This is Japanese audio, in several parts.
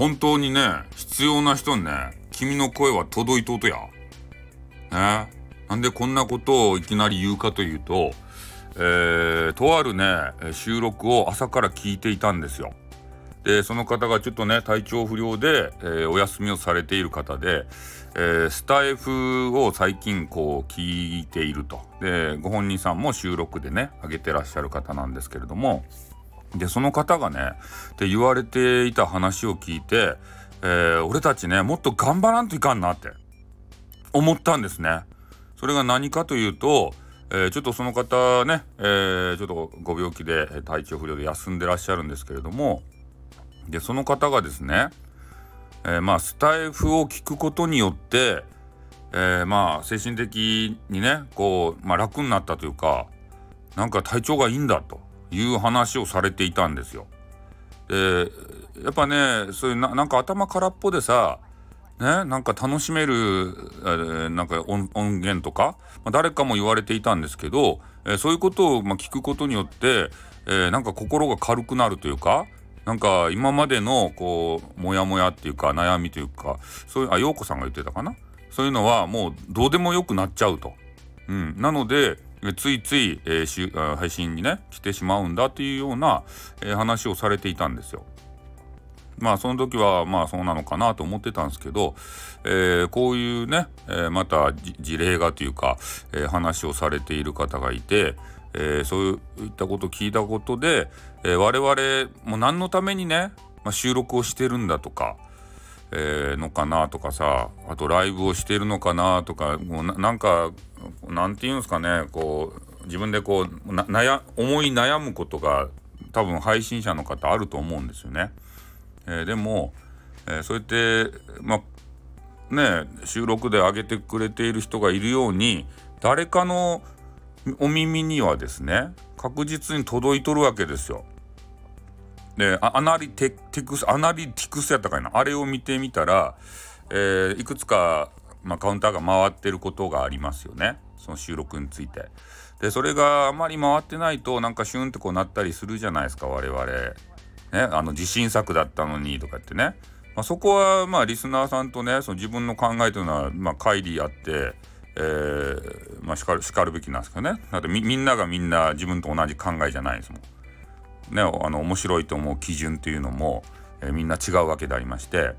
本当にね、必要な人にね、君の声は届いとうとや。ね。なんでこんなことをいきなり言うかというと、えー、とあるね、収録を朝から聞いていたんですよ。で、その方がちょっとね、体調不良で、えー、お休みをされている方で、えー、スタイフを最近こう聞いていると。で、ご本人さんも収録でね、上げてらっしゃる方なんですけれども、で、その方がね、って言われていた話を聞いて、えー、俺たちね、もっと頑張らんといかんなって思ったんですね。それが何かというと、えー、ちょっとその方ね、えー、ちょっとご病気で体調不良で休んでらっしゃるんですけれども、で、その方がですね、えー、まあ、スタイフを聞くことによって、えまあ、精神的にね、こう、まあ、楽になったというか、なんか体調がいいんだと。いう話をされていたんですよ。でやっぱねそういうなんか頭空っぽでさねなんか楽しめる、えー、なんか音源とか、まあ、誰かも言われていたんですけど、えー、そういうことを、まあ、聞くことによって、えー、なんか心が軽くなるというかなんか今までのこうモヤモヤっていうか悩みというかそういうあ陽子さんが言ってたかな？そういうのはもうどうでもよくなっちゃうと。うん、なのでついつい、えー、配信にね来てしまうんだっていうような、えー、話をされていたんですよ。まあその時はまあそうなのかなと思ってたんですけど、えー、こういうね、えー、また事例がというか、えー、話をされている方がいて、えそういったことを聞いたことで、え我々も何のためにね、まあ、収録をしてるんだとか、えー、のかなとかさあとライブをしてるのかなとかもうなんかなんて言うんですかねこう自分でこう悩思い悩むことが多分配信者の方あると思うんですよね。えー、でも、えー、そうやってまあね収録で上げてくれている人がいるように誰かのお耳にはですね確実に届いとるわけですよ。でアナリテクスアナリティクスやったかいなあれを見てみたら、えー、いくつか、まあ、カウンターが回ってることがありますよねその収録について。でそれがあまり回ってないとなんかシュンってこうなったりするじゃないですか我々。ねあの自信作だったのにとかってね。まあ、そこはまあリスナーさんとねその自分の考えというのはまあ乖離あって、えー、まあしかるしかるべきなんですけどねだってみんながみんな自分と同じ考えじゃないですもん。ね、あの面白いと思う基準っていうのも、えー、みんな違うわけでありまして、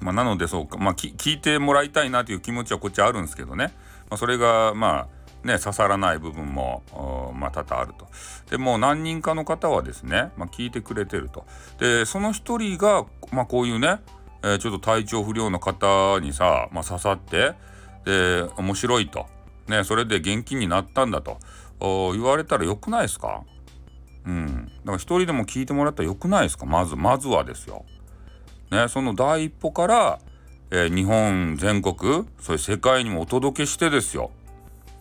まあ、なのでそうか、まあ、聞いてもらいたいなという気持ちはこっちあるんですけどね、まあ、それがまあね刺さらない部分もまあ多々あると。でもう何人かの方はですね、まあ、聞いてくれてると。でその一人が、まあ、こういうね、えー、ちょっと体調不良の方にさ、まあ、刺さってで面白いと。ね、それで元気になったんだと言われたらよくないですか？うん。だから一人でも聞いてもらったらよくないですか？まず、まずはですよ。ね、その第一歩から、えー、日本全国、そういう世界にもお届けしてですよ。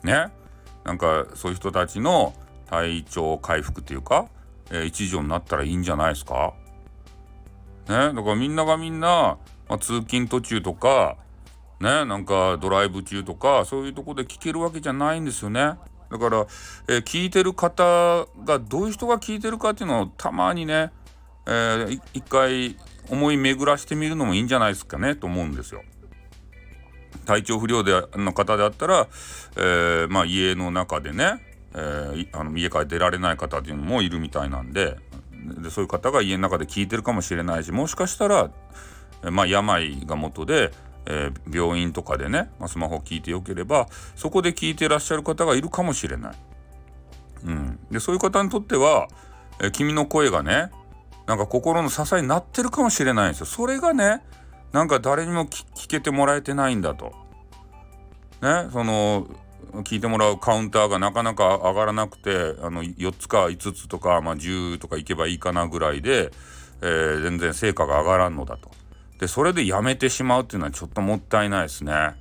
ね。なんかそういう人たちの体調回復っていうか、えー、一助になったらいいんじゃないですか？ね。だからみんながみんな、まあ、通勤途中とか、ね、なんかドライブ中とか、そういうとこで聞けるわけじゃないんですよね。だから、えー、聞いてる方がどういう人が聞いてるかっていうのをたまにね、えー、一回思い巡らしてみるのもいいんじゃないですかねと思うんですよ。体調不良での方であったら、えー、まあ、家の中でね、えー、あの家から出られない方っていうのもいるみたいなんででそういう方が家の中で聞いてるかもしれないしもしかしたら、まあ、病が元でえー、病院とかでね、まあ、スマホを聞いてよければそこで聞いてらっしゃる方がいるかもしれない。うん、でそういう方にとっては、えー、君の声がねなんか心の支えになってるかもしれないんですよ。それがねなんか誰にも聞けてもらえてないんだと。ねその聞いてもらうカウンターがなかなか上がらなくてあの4つか5つとか、まあ、10とかいけばいいかなぐらいで、えー、全然成果が上がらんのだと。でそれでやめてしまうっていうのはちょっともったいないですね。あ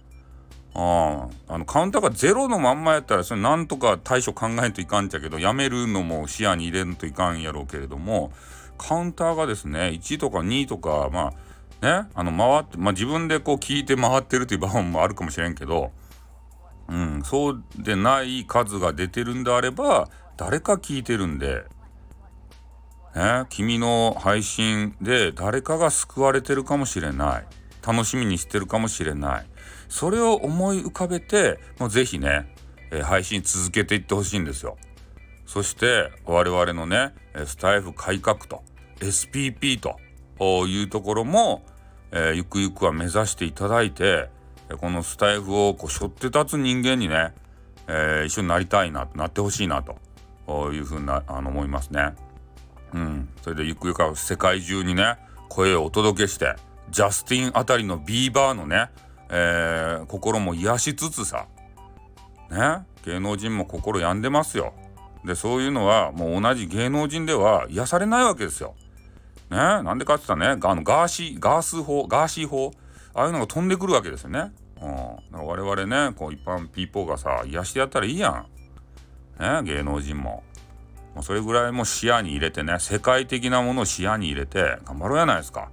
あのカウンターがゼロのまんまやったらそれなんとか対処考えんといかんちゃけどやめるのも視野に入れんといかんやろうけれどもカウンターがですね1とか2とかまあねあの回ってまあ自分でこう聞いて回ってるという場面もあるかもしれんけどうんそうでない数が出てるんであれば誰か聞いてるんでね、君の配信で誰かが救われてるかもしれない。楽しみにしてるかもしれない。それを思い浮かべてもうぜひね、配信続けていってほしいんですよ。そして我々のねスタイフ改革と SPP というところも、えー、ゆくゆくは目指していただいてこのスタイフをこう背負って立つ人間にね、えー、一緒になりたいななってほしいなというふうなあの思いますね。うん、それでゆくゆくは世界中にね声をお届けしてジャスティンあたりのビーバーのね、えー、心も癒しつつさね芸能人も心病んでますよ。でそういうのはもう同じ芸能人では癒されないわけですよ。ねなんでかって言ったらねあのガーシーガース法ガーシー法ああいうのが飛んでくるわけですよね。うん、我々ねこう一般ピーポーがさ癒してやったらいいやん。ね芸能人も。もうそれぐらいも視野に入れてね世界的なものを視野に入れて頑張ろうやないですか。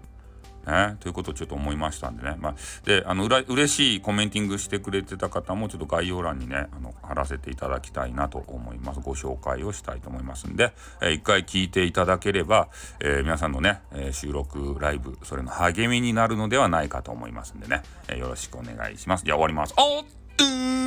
ね、ということをちょっと思いましたんでね、まあ、であのうら嬉しいコメンティングしてくれてた方もちょっと概要欄にねあの貼らせていただきたいなと思います。ご紹介をしたいと思いますんで、えー、一回聞いていただければ、えー、皆さんのね、えー、収録ライブそれの励みになるのではないかと思いますんでね、え、よろしくお願いします。じゃあ終わります。おっと